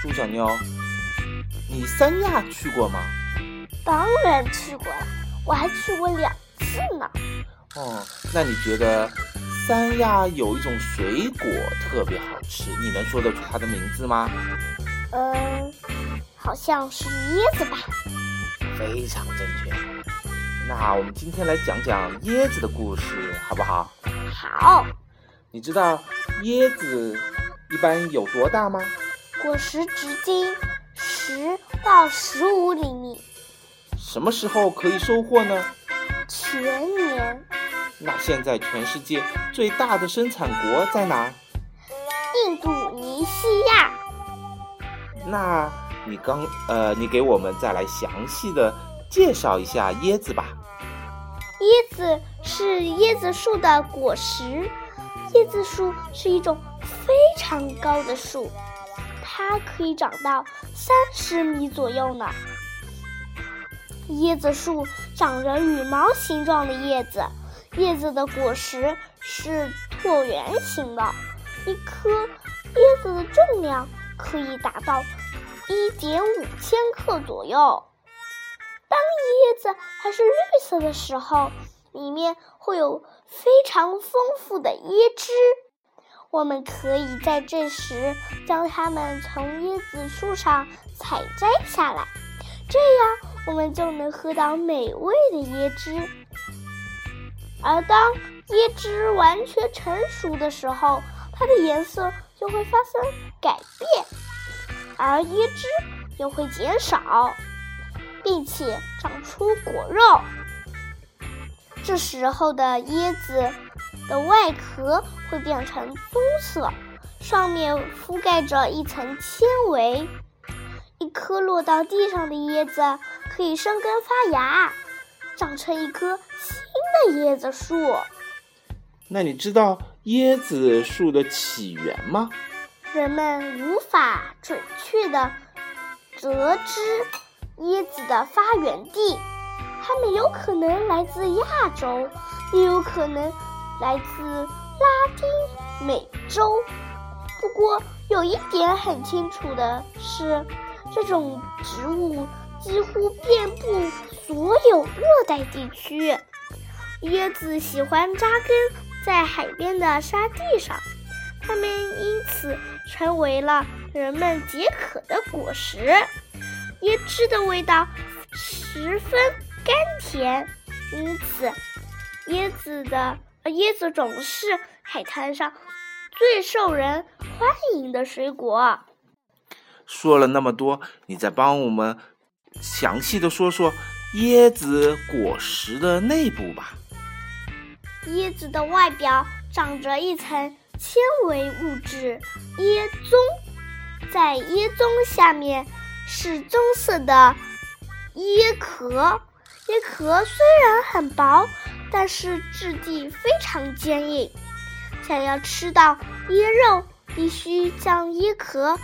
猪小妞，你三亚去过吗？当然去过了，我还去过两次呢。哦，那你觉得三亚有一种水果特别好吃？你能说得出它的名字吗？嗯，好像是椰子吧。非常正确。那我们今天来讲讲椰子的故事，好不好？好。你知道椰子一般有多大吗？果实直径十到十五厘米。什么时候可以收获呢？全年。那现在全世界最大的生产国在哪？印度尼西亚。那你刚呃，你给我们再来详细的介绍一下椰子吧。椰子是椰子树的果实。椰子树是一种非常高的树，它可以长到三十米左右呢。椰子树长着羽毛形状的叶子，叶子的果实是椭圆形的，一颗椰子的重量可以达到一点五千克左右。当椰子还是绿色的时候，里面会有。非常丰富的椰汁，我们可以在这时将它们从椰子树上采摘下来，这样我们就能喝到美味的椰汁。而当椰汁完全成熟的时候，它的颜色就会发生改变，而椰汁也会减少，并且长出果肉。这时候的椰子的外壳会变成棕色，上面覆盖着一层纤维。一颗落到地上的椰子可以生根发芽，长成一棵新的椰子树。那你知道椰子树的起源吗？人们无法准确的得知椰子的发源地。它们有可能来自亚洲，也有可能来自拉丁美洲。不过有一点很清楚的是，这种植物几乎遍布所有热带地区。椰子喜欢扎根在海边的沙地上，它们因此成为了人们解渴的果实。椰汁的味道十分。甘甜，因此椰子的椰子总是海滩上最受人欢迎的水果。说了那么多，你再帮我们详细的说说椰子果实的内部吧。椰子的外表长着一层纤维物质椰棕，在椰棕下面是棕色的椰壳。椰壳虽然很薄，但是质地非常坚硬。想要吃到椰肉，必须将椰壳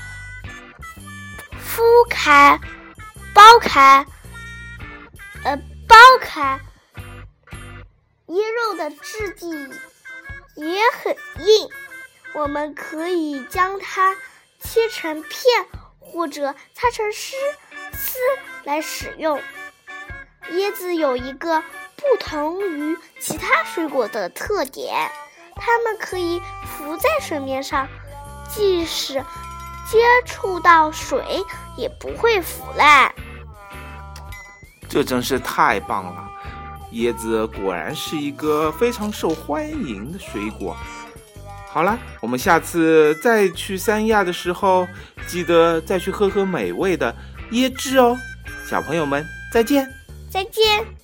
敷开、剥开，呃，剥开。椰肉的质地也很硬，我们可以将它切成片，或者擦成丝丝来使用。椰子有一个不同于其他水果的特点，它们可以浮在水面上，即使接触到水也不会腐烂。这真是太棒了！椰子果然是一个非常受欢迎的水果。好了，我们下次再去三亚的时候，记得再去喝喝美味的椰汁哦。小朋友们，再见。再见。